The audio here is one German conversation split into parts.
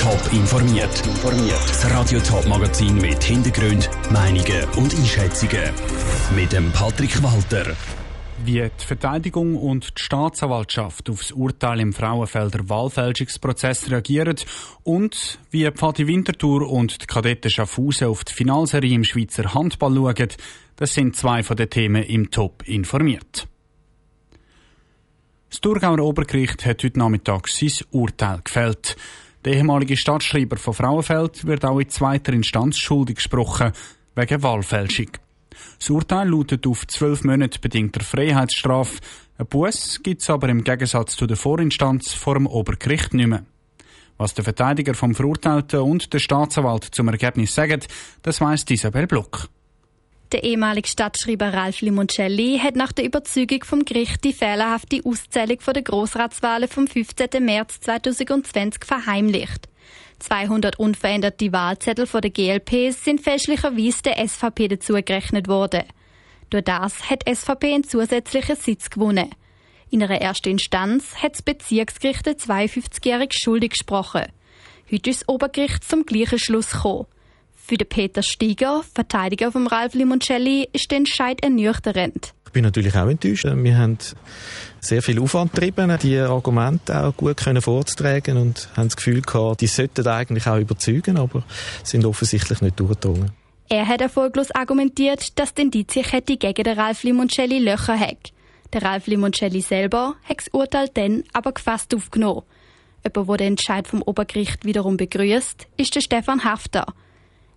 Top informiert. Das Radio Top Magazin mit Hintergrund, Meinungen und Einschätzungen mit dem Patrick Walter. Wie die Verteidigung und die Staatsanwaltschaft auf das Urteil im Frauenfelder Wahlfälschungsprozess reagieren und wie Pfadi Winterthur und die Kadetten Schaffhausen auf die Finalserie im Schweizer Handball schauen, das sind zwei von den Themen im Top informiert. Das Thurgauer Obergericht hat heute Nachmittag sein Urteil gefällt. Der ehemalige Stadtschreiber von Frauenfeld wird auch in zweiter Instanz schuldig gesprochen, wegen Wahlfälschung. Das Urteil lautet auf zwölf Monate bedingter Freiheitsstrafe. Ein Buß gibt es aber im Gegensatz zu der Vorinstanz vor dem Obergericht nicht mehr. Was der Verteidiger vom Verurteilten und der Staatsanwalt zum Ergebnis sagen, das weiss Isabel Block. Der ehemalige Stadtschreiber Ralf Limoncelli hat nach der Überzeugung vom Gericht die fehlerhafte Auszählung der Grossratswahlen vom 15. März 2020 verheimlicht. 200 unveränderte Wahlzettel von der GLP sind fälschlicherweise der SVP dazugerechnet worden. Durch das hat SVP einen zusätzlichen Sitz gewonnen. In einer ersten Instanz hat das Bezirksgericht 52-jährig schuldig gesprochen. Heute ist das Obergericht zum gleichen Schluss gekommen. Für den Peter Steiger, Verteidiger von Ralf Limoncelli, ist der Entscheid ernüchternd. Ich bin natürlich auch enttäuscht. Wir haben sehr viel Aufwand getrieben, die Argumente auch gut können vorzutragen und haben das Gefühl gehabt, die sollten eigentlich auch überzeugen, aber sind offensichtlich nicht durchgedrungen. Er hat erfolglos argumentiert, dass die Indizienkette gegen den Ralf Limoncelli Löcher hat. Der Ralf Limoncelli selber hat das Urteil dann aber gefasst aufgenommen. Jemand, der den Entscheid vom Obergericht wiederum begrüßt, ist der Stefan Hafter.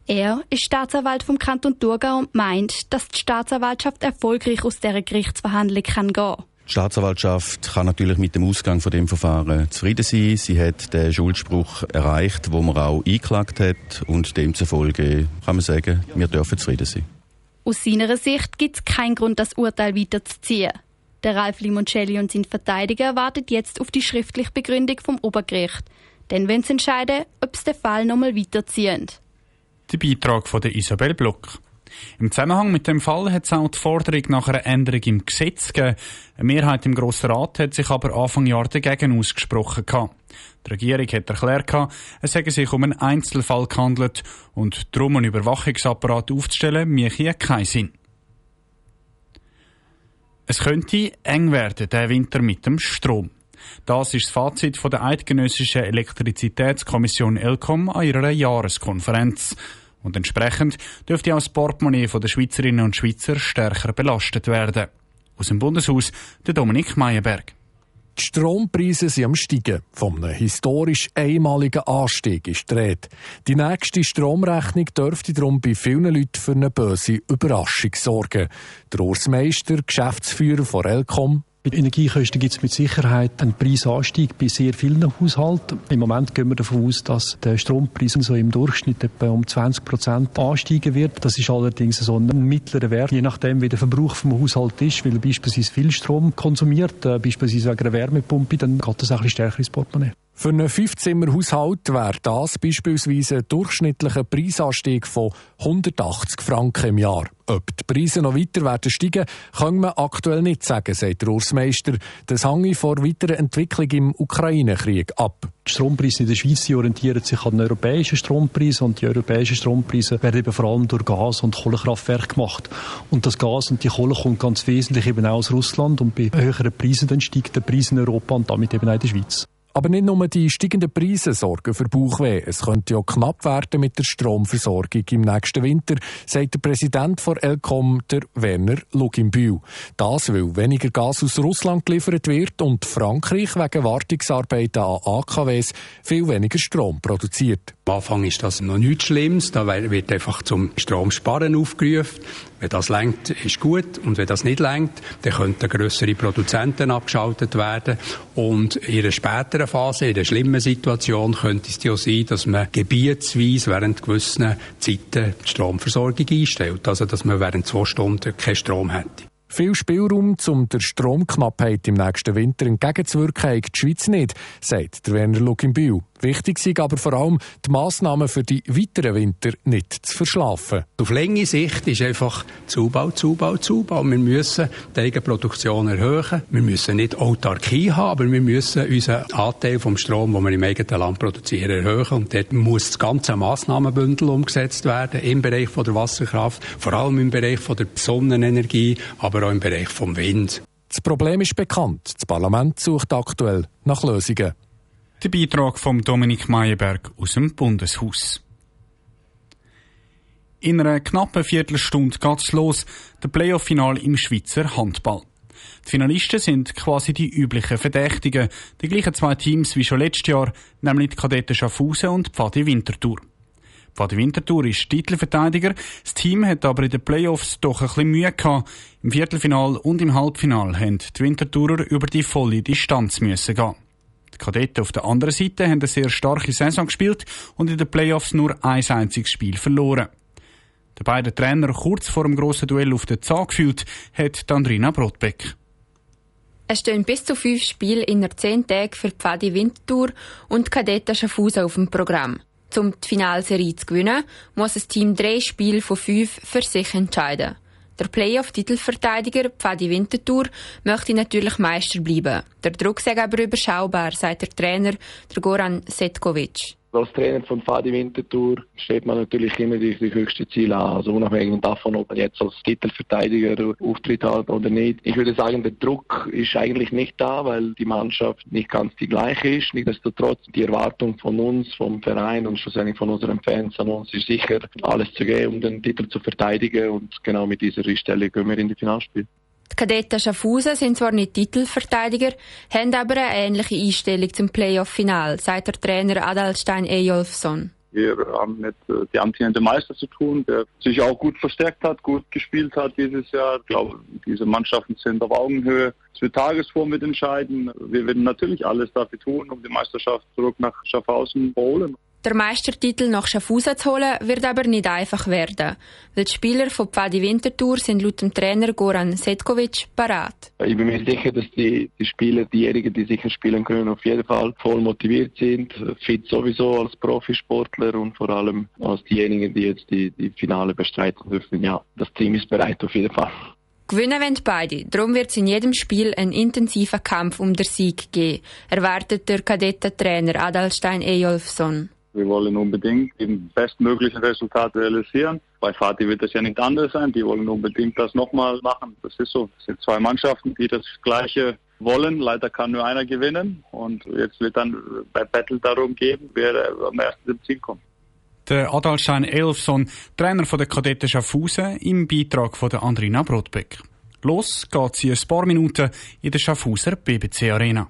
Er ist Staatsanwalt vom Kanton Thurgau und meint, dass die Staatsanwaltschaft erfolgreich aus dieser Gerichtsverhandlung kann gehen die Staatsanwaltschaft kann natürlich mit dem Ausgang von dem Verfahren zufrieden sein. Sie hat den Schuldspruch erreicht, wo man auch eingeklagt hat und demzufolge kann man sagen, wir dürfen zufrieden sein. Aus seiner Sicht gibt es keinen Grund, das Urteil weiterzuziehen. Der Ralf Limoncelli und sein Verteidiger wartet jetzt auf die schriftliche Begründung vom Obergericht. Denn wenn sie entscheiden, ob sie den Fall nochmal weiterziehen. Der Beitrag von Isabel Block. Im Zusammenhang mit dem Fall hat es auch die Forderung nach einer Änderung im Gesetz gegeben. Eine Mehrheit im Grossen Rat hat sich aber Anfang Jahr dagegen ausgesprochen. Die Regierung hat erklärt, es hätte sich um einen Einzelfall gehandelt und darum einen Überwachungsapparat aufzustellen, mache keinen Sinn. Es könnte eng werden, der Winter mit dem Strom. Das ist das Fazit von der Eidgenössischen Elektrizitätskommission ELCOM an ihrer Jahreskonferenz. Und entsprechend dürfte auch das Portemonnaie der Schweizerinnen und Schweizer stärker belastet werden. Aus dem Bundeshaus der Dominik Meyerberg. Die Strompreise sind am Steigen. Von einem historisch einmaligen Anstieg ist die Rede. Die nächste Stromrechnung dürfte darum bei vielen Leuten für eine böse Überraschung sorgen. Der Urs Meister, Geschäftsführer von Elcom, bei Energiekosten gibt es mit Sicherheit einen Preisanstieg bei sehr vielen Haushalten. Im Moment gehen wir davon aus, dass der Strompreis so im Durchschnitt etwa um 20 Prozent ansteigen wird. Das ist allerdings so ein mittlerer Wert, je nachdem, wie der Verbrauch vom Haushalt ist. Weil er beispielsweise viel Strom konsumiert, äh, beispielsweise wegen einer Wärmepumpe, dann geht das ein bisschen stärker ins Portemonnaie. Für einen Fünfzimmerhaushalt wäre das beispielsweise ein durchschnittlicher Preisanstieg von 180 Franken im Jahr. Ob die Preise noch weiter werden steigen, kann man aktuell nicht sagen, sagt der Ursmeister. Das hänge vor weiterer Entwicklung im Ukraine-Krieg ab. Die Strompreise in der Schweiz orientieren sich an den europäischen Strompreisen und die europäischen Strompreise werden eben vor allem durch Gas- und Kohlekraftwerke gemacht. Und das Gas und die Kohle kommt ganz wesentlich eben auch aus Russland und bei höheren Preisen dann steigt der Preis in Europa und damit eben auch in der Schweiz. Aber nicht nur die steigenden Preise sorgen für Bauchweh. Es könnte ja knapp werden mit der Stromversorgung im nächsten Winter, sagt der Präsident von Elcom, der Werner Lugimbühl. Das, weil weniger Gas aus Russland geliefert wird und Frankreich wegen Wartungsarbeiten an AKWs viel weniger Strom produziert. Am Anfang ist das noch nichts Schlimmes. Da wird einfach zum Stromsparen aufgerufen. Wenn das lenkt, ist gut. Und wenn das nicht lenkt, dann könnten größere Produzenten abgeschaltet werden. Und in einer späteren Phase, in einer schlimmen Situation, könnte es ja sein, dass man gebietsweise während gewissen Zeiten die Stromversorgung einstellt. Also, dass man während zwei Stunden keinen Strom hätte. Viel Spielraum, um der Stromknappheit im nächsten Winter entgegenzuwirken, hat die Schweiz nicht, sagt der Werner Luginbühl. Wichtig sind aber vor allem die Massnahmen für die weiteren Winter nicht zu verschlafen. Auf längere Sicht ist einfach Zubau, Zubau, Zubau. Wir müssen die Eigenproduktion erhöhen. Wir müssen nicht Autarkie haben, aber wir müssen unseren Anteil vom Strom, den wir im eigenen Land produzieren, erhöhen. Und dort muss das ganze Massnahmenbündel umgesetzt werden im Bereich von der Wasserkraft, vor allem im Bereich von der Sonnenenergie, aber auch im Bereich vom Wind. Das Problem ist bekannt. Das Parlament sucht aktuell nach Lösungen. Der Beitrag von Dominik Meyerberg aus dem Bundeshaus. In einer knappen Viertelstunde geht's los, der Playoff-Final im Schweizer Handball. Die Finalisten sind quasi die üblichen Verdächtigen, die gleichen zwei Teams wie schon letztes Jahr, nämlich die Kadetten Schaffhausen und Pfadi Winterthur. Pfadi Winterthur ist Titelverteidiger, das Team hat aber in den Playoffs doch ein bisschen Mühe gehabt. Im Viertelfinal und im Halbfinal haben die Winterthurer über die volle Distanz müssen gehen. Die Kadetten auf der anderen Seite haben eine sehr starke Saison gespielt und in den Playoffs nur ein einziges Spiel verloren. Der beiden Trainer kurz vor dem grossen Duell auf den Zahn gefühlt, hat Andrina Brotbeck. Es stehen bis zu fünf Spiele in der zehn Tagen für Pfadi Winterthur und Kadetten Schaffhausen auf dem Programm. Um die Finalserie zu gewinnen, muss das Team drei Spiele von fünf für sich entscheiden. Der Playoff-Titelverteidiger Pfadi Winterthur möchte natürlich Meister bleiben. Der Druck sei aber überschaubar, sagt der Trainer der Goran Setkovic. Als Trainer von Fadi Winterthur steht man natürlich immer die, die höchsten Ziele an. Also unabhängig davon, ob man jetzt als Titelverteidiger Auftritt hat oder nicht. Ich würde sagen, der Druck ist eigentlich nicht da, weil die Mannschaft nicht ganz die gleiche ist. Nichtsdestotrotz, die Erwartung von uns, vom Verein und schlussendlich von unseren Fans an uns ist sicher, alles zu geben, um den Titel zu verteidigen. Und genau mit dieser Einstellung gehen wir in die Finalspiele. Die Kadetten Schaffhausen sind zwar nicht Titelverteidiger, haben aber eine ähnliche Einstellung zum Playoff-Final, sagt der Trainer Adalstein Ejolfsson. Wir haben mit äh, die amtierende Meister zu tun, der sich auch gut verstärkt hat, gut gespielt hat dieses Jahr. Ich glaube, diese Mannschaften sind auf Augenhöhe. Es wird Tagesform mit entscheiden. Wir werden natürlich alles dafür tun, um die Meisterschaft zurück nach Schaffhausen zu holen. Der Meistertitel nach Schaffhausen zu holen, wird aber nicht einfach werden. Weil die Spieler von Pfadi Winterthur sind laut dem Trainer Goran Setkovic parat. Ich bin mir sicher, dass die, die Spieler, diejenigen, die sicher spielen können, auf jeden Fall voll motiviert sind, fit sowieso als Profisportler und vor allem als diejenigen, die jetzt die, die Finale bestreiten dürfen. Ja, das Team ist bereit auf jeden Fall. Gewinnen wollen beide. Darum wird es in jedem Spiel einen intensiven Kampf um den Sieg geben, erwartet der Kadettentrainer Adalstein Ejolfsson. Wir wollen unbedingt die bestmöglichen Resultate realisieren. Bei Fatih wird das ja nicht anders sein. Die wollen unbedingt das nochmal machen. Das ist so. Es sind zwei Mannschaften, die das Gleiche wollen. Leider kann nur einer gewinnen. Und jetzt wird dann bei Battle darum gehen, wer am ersten zum Ziel kommt. Der Adalstein Elfson, Trainer der Kadetten Schaffhausen, im Beitrag von der Andrina Brotbeck. Los geht's in ein paar Minuten in der Schaffhauser BBC Arena.